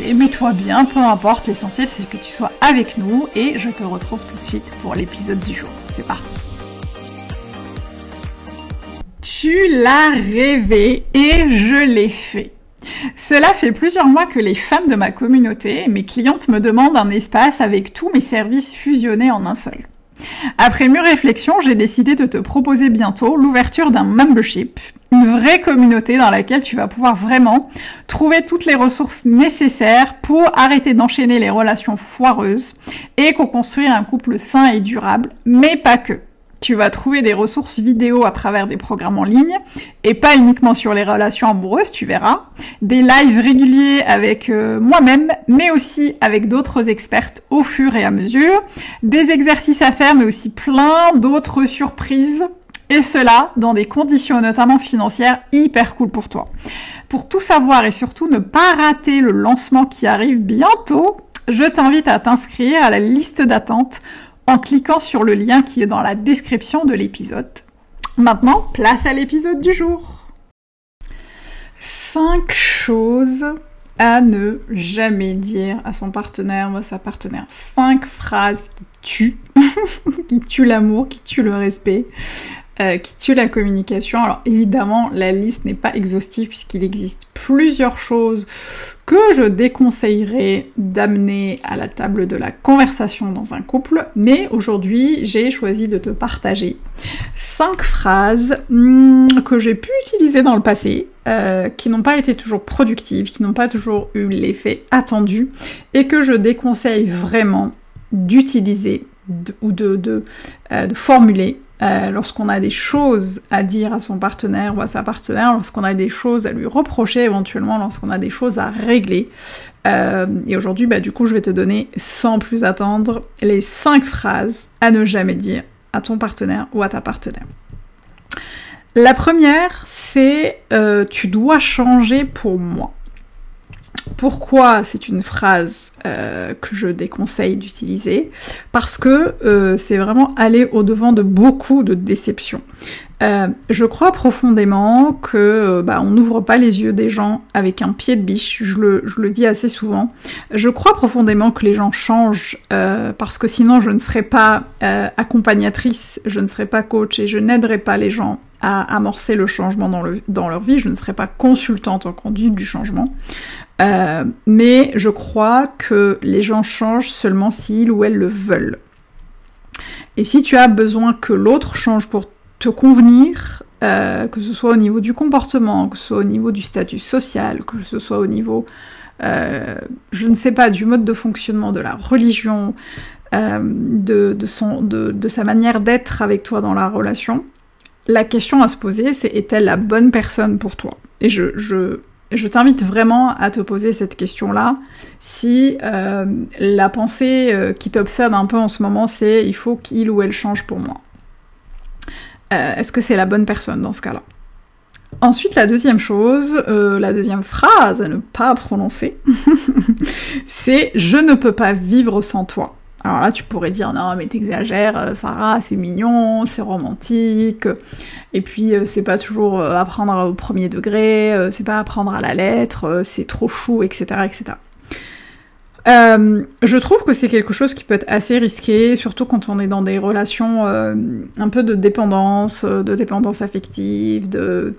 mets-toi bien, peu importe, l'essentiel c'est que tu sois avec nous et je te retrouve tout de suite pour l'épisode du jour. C'est parti Tu l'as rêvé et je l'ai fait. Cela fait plusieurs mois que les femmes de ma communauté, mes clientes me demandent un espace avec tous mes services fusionnés en un seul. Après mûre réflexion, j'ai décidé de te proposer bientôt l'ouverture d'un membership, une vraie communauté dans laquelle tu vas pouvoir vraiment trouver toutes les ressources nécessaires pour arrêter d'enchaîner les relations foireuses et co-construire un couple sain et durable, mais pas que. Tu vas trouver des ressources vidéo à travers des programmes en ligne et pas uniquement sur les relations amoureuses, tu verras. Des lives réguliers avec euh, moi-même, mais aussi avec d'autres expertes au fur et à mesure. Des exercices à faire, mais aussi plein d'autres surprises. Et cela dans des conditions notamment financières hyper cool pour toi. Pour tout savoir et surtout ne pas rater le lancement qui arrive bientôt, je t'invite à t'inscrire à la liste d'attente en cliquant sur le lien qui est dans la description de l'épisode. Maintenant, place à l'épisode du jour. 5 choses à ne jamais dire à son partenaire ou à sa partenaire. 5 phrases qui tuent, qui tuent l'amour, qui tuent le respect, euh, qui tue la communication. Alors évidemment, la liste n'est pas exhaustive puisqu'il existe plusieurs choses que je déconseillerais d'amener à la table de la conversation dans un couple, mais aujourd'hui j'ai choisi de te partager cinq phrases hmm, que j'ai pu utiliser dans le passé, euh, qui n'ont pas été toujours productives, qui n'ont pas toujours eu l'effet attendu, et que je déconseille vraiment d'utiliser ou de, euh, de formuler euh, lorsqu'on a des choses à dire à son partenaire ou à sa partenaire, lorsqu'on a des choses à lui reprocher éventuellement, lorsqu'on a des choses à régler. Euh, et aujourd'hui, bah, du coup, je vais te donner, sans plus attendre, les 5 phrases à ne jamais dire à ton partenaire ou à ta partenaire. La première, c'est euh, tu dois changer pour moi. Pourquoi c'est une phrase euh, que je déconseille d'utiliser Parce que euh, c'est vraiment aller au-devant de beaucoup de déceptions. Euh, je crois profondément que bah, on n'ouvre pas les yeux des gens avec un pied de biche, je le, je le dis assez souvent. Je crois profondément que les gens changent parce que sinon je ne serais pas accompagnatrice, je ne serais pas coach et je n'aiderais pas les gens à amorcer le changement dans, le, dans leur vie, je ne serais pas consultante en conduite du changement. Mais je crois que les gens changent seulement s'ils ou elles le veulent. Et si tu as besoin que l'autre change pour te convenir, euh, que ce soit au niveau du comportement, que ce soit au niveau du statut social, que ce soit au niveau, euh, je ne sais pas, du mode de fonctionnement de la religion, de, son, de, sa manière d'être avec toi dans la relation, la question à se poser, c'est est-elle la bonne personne pour toi? Et je, je je t'invite vraiment à te poser cette question-là. Si euh, la pensée euh, qui t'obsède un peu en ce moment, c'est il faut qu'il ou elle change pour moi. Euh, est-ce que c'est la bonne personne dans ce cas-là? Ensuite, la deuxième chose, la deuxième phrase à ne pas prononcer, c'est je ne peux pas vivre sans toi. Alors là, tu pourrais dire non, mais t'exagères, euh, Sarah, c'est mignon, c'est romantique, et puis euh, c'est pas toujours euh, apprendre au premier degré, c'est pas apprendre à la lettre, c'est trop chou, etc., etc. Euh, je trouve que c'est quelque chose qui peut être assez risqué, surtout quand on est dans des relations euh, un peu de dépendance, euh, de dépendance affective, de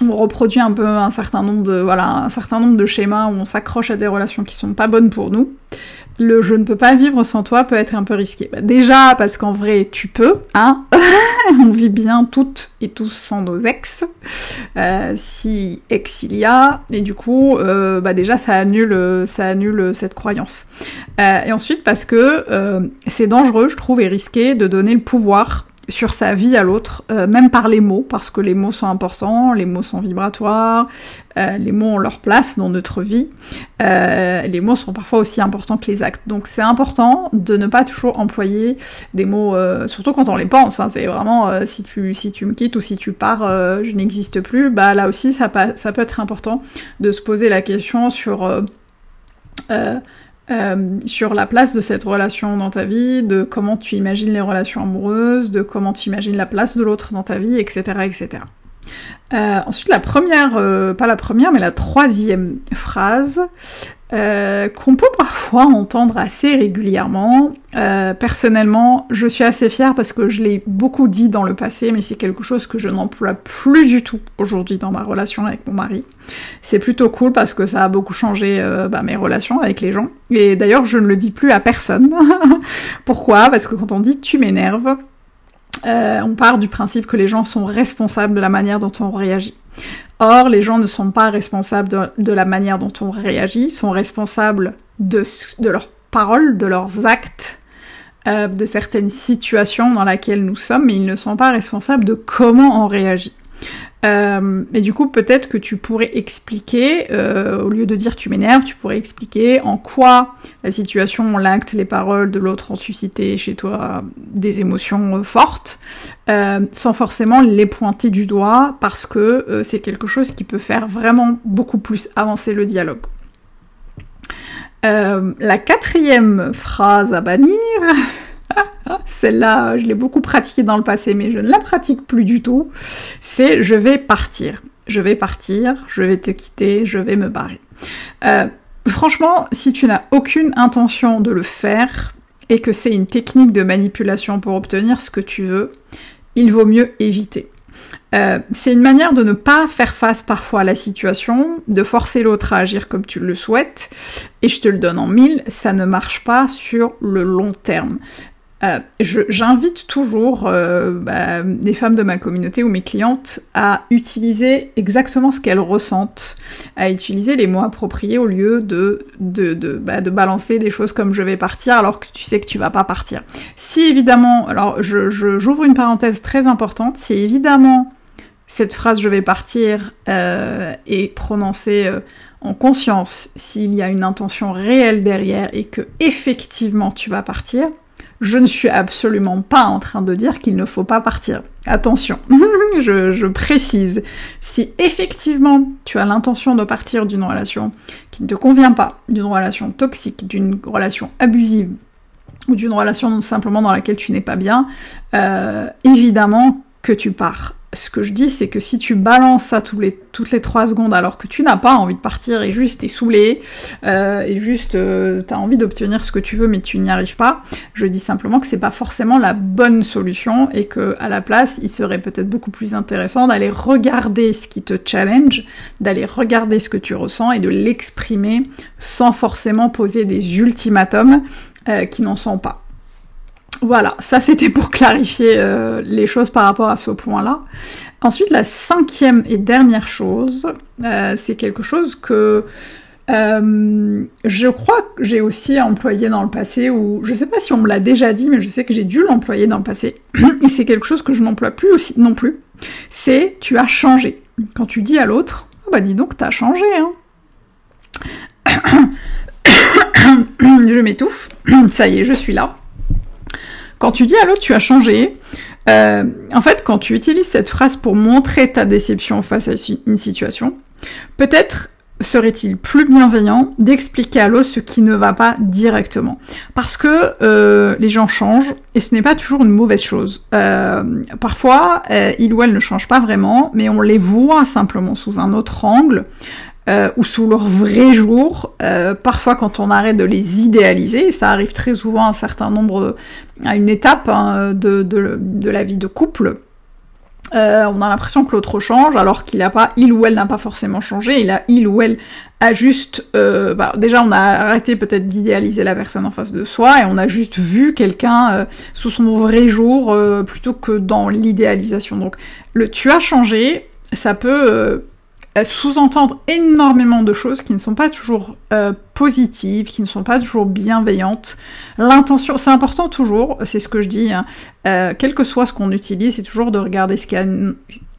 on reproduit un peu un certain nombre de schémas où on s'accroche à des relations qui sont pas bonnes pour nous le je ne peux pas vivre sans toi peut être un peu risqué. Bah, déjà parce qu'en vrai tu peux, hein, on vit bien toutes et tous sans nos ex, euh, si ex il y a, et du coup euh, bah déjà ça annule, ça annule cette croyance. Euh, et ensuite parce que c'est dangereux je trouve et risqué de donner le pouvoir sur sa vie à l'autre, euh, même par les mots, parce que les mots sont importants, les mots sont vibratoires, euh, les mots ont leur place dans notre vie, euh, les mots sont parfois aussi importants que les actes. Donc c'est important de ne pas toujours employer des mots, surtout quand on les pense, hein, c'est vraiment si, tu, me quittes ou si tu pars, je n'existe plus, bah là aussi ça, ça peut être important de se poser la question sur... Euh, sur la place de cette relation dans ta vie, de comment tu imagines les relations amoureuses, de comment tu imagines la place de l'autre dans ta vie, etc. etc. Euh, ensuite, la première, euh, pas la première, mais la troisième phrase, euh, qu'on peut parfois entendre assez régulièrement. Euh, personnellement, je suis assez fière parce que je l'ai beaucoup dit dans le passé, mais c'est quelque chose que je n'emploie plus du tout aujourd'hui dans ma relation avec mon mari. C'est plutôt cool parce que ça a beaucoup changé euh, bah, mes relations avec les gens. Et d'ailleurs, je ne le dis plus à personne. Pourquoi? Parce que quand on dit tu m'énerves, on part du principe que les gens sont responsables de la manière dont on réagit. Or, les gens ne sont pas responsables de, la manière dont on réagit, sont responsables de, leurs paroles, de leurs actes, euh, de certaines situations dans lesquelles nous sommes, mais ils ne sont pas responsables de comment on réagit. Euh, mais du coup, peut-être que tu pourrais expliquer, euh, au lieu de dire tu m'énerves, tu pourrais expliquer en quoi la situation, l'acte, les paroles de l'autre ont suscité chez toi des émotions euh, fortes, sans forcément les pointer du doigt, parce que c'est quelque chose qui peut faire vraiment beaucoup plus avancer le dialogue. la quatrième phrase à bannir, Celle-là, je l'ai beaucoup pratiquée dans le passé, mais je ne la pratique plus du tout. C'est je vais partir. Je vais partir, je vais te quitter, je vais me barrer. Euh, franchement, si tu n'as aucune intention de le faire et que c'est une technique de manipulation pour obtenir ce que tu veux, il vaut mieux éviter. Euh, c'est une manière de ne pas faire face parfois à la situation, de forcer l'autre à agir comme tu le souhaites, et je te le donne en mille, ça ne marche pas sur le long terme. Euh, j'invite toujours euh, bah, les femmes de ma communauté ou mes clientes à utiliser exactement ce qu'elles ressentent, à utiliser les mots appropriés au lieu de, de, de, bah, de balancer des choses comme je vais partir alors que tu sais que tu vas pas partir. Si évidemment, alors j'ouvre je, une parenthèse très importante, si évidemment cette phrase je vais partir euh, est prononcée en conscience, s'il y a une intention réelle derrière et que effectivement tu vas partir, je ne suis absolument pas en train de dire qu'il ne faut pas partir. Attention, je, précise. Si effectivement tu as l'intention de partir d'une relation qui ne te convient pas, d'une relation toxique, d'une relation abusive, ou d'une relation simplement dans laquelle tu n'es pas bien, euh, évidemment que tu pars ce que je dis, c'est que si tu balances ça toutes les, toutes les 3 secondes alors que tu n'as pas envie de partir et juste t'es saoulé, euh, et juste euh, t'as envie d'obtenir ce que tu veux mais tu n'y arrives pas, je dis simplement que c'est pas forcément la bonne solution et que à la place, il serait peut-être beaucoup plus intéressant d'aller regarder ce qui te challenge, d'aller regarder ce que tu ressens et de l'exprimer sans forcément poser des ultimatums euh, qui n'en sont pas. Voilà, ça c'était pour clarifier euh, les choses par rapport à ce point-là. Ensuite, la cinquième et dernière chose, euh, c'est quelque chose que euh, je crois que j'ai aussi employé dans le passé, ou je sais pas si on me l'a déjà dit, mais je sais que j'ai dû l'employer dans le passé, et c'est quelque chose que je n'emploie plus aussi non plus. C'est tu as changé. Quand tu dis à l'autre, oh bah dis donc t'as changé, hein. je m'étouffe, ça y est, je suis là. Quand tu dis à l'autre tu as changé, euh, en fait, quand tu utilises cette phrase pour montrer ta déception face à une situation, peut-être serait-il plus bienveillant d'expliquer à l'autre ce qui ne va pas directement Parce que euh, les gens changent et ce n'est pas toujours une mauvaise chose. Euh, parfois, il ou elle ne change pas vraiment, mais on les voit simplement sous un autre angle. Euh, ou sous leur vrai jour, euh, parfois quand on arrête de les idéaliser, et ça arrive très souvent à un certain nombre, à une étape hein, de, de, de, la vie de couple, euh, on a l'impression que l'autre change alors qu'il a pas, il ou elle n'a pas forcément changé, il a, il ou elle a juste, euh, bah, déjà on a arrêté peut-être d'idéaliser la personne en face de soi et on a juste vu quelqu'un euh, sous son vrai jour plutôt que dans l'idéalisation. Donc le tu as changé, ça peut sous-entendre énormément de choses qui ne sont pas toujours euh, positives, qui ne sont pas toujours bienveillantes. L'intention, c'est important toujours, c'est ce que je dis, hein, euh, quel que soit ce qu'on utilise, c'est toujours de regarder ce qu'il y a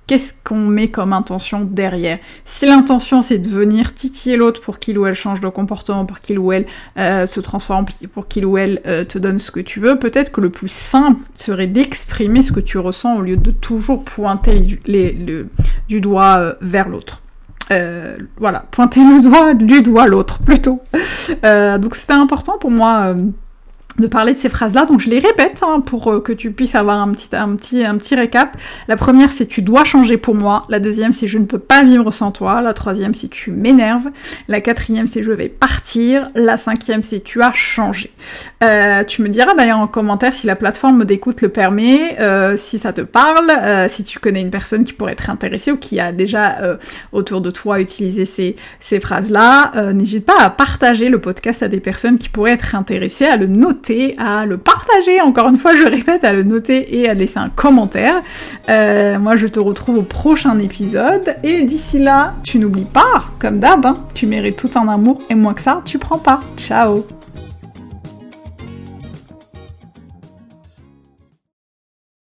qu'est-ce qu'on met comme intention derrière? Si l'intention c'est de venir titiller l'autre pour qu'il ou elle change de comportement, pour qu'il ou elle euh, se transforme, pour qu'il ou elle euh, te donne ce que tu veux, peut-être que le plus simple serait d'exprimer ce que tu ressens au lieu de toujours pointer du, du doigt euh, vers l'autre. voilà, pointer le doigt du doigt l'autre plutôt. donc c'était important pour moi de parler de ces phrases-là, donc je les répète hein, pour euh, que tu puisses avoir un petit, un petit, un petit récap. La première, c'est tu dois changer pour moi. La deuxième, c'est je ne peux pas vivre sans toi. La troisième, c'est tu m'énerves. La quatrième, c'est je vais partir. La cinquième, c'est tu as changé. Euh, tu me diras d'ailleurs en commentaire si la plateforme d'écoute le permet, euh, si ça te parle, si tu connais une personne qui pourrait être intéressée ou qui a déjà autour de toi utilisé ces, ces phrases-là. N'hésite pas à partager le podcast à des personnes qui pourraient être intéressées, à le à le partager, encore une fois je répète, à le noter et à laisser un commentaire. Euh, moi je te retrouve au prochain épisode et d'ici là, tu n'oublies pas, comme d'hab, hein, tu mérites tout un amour et moins que ça, tu prends pas. Ciao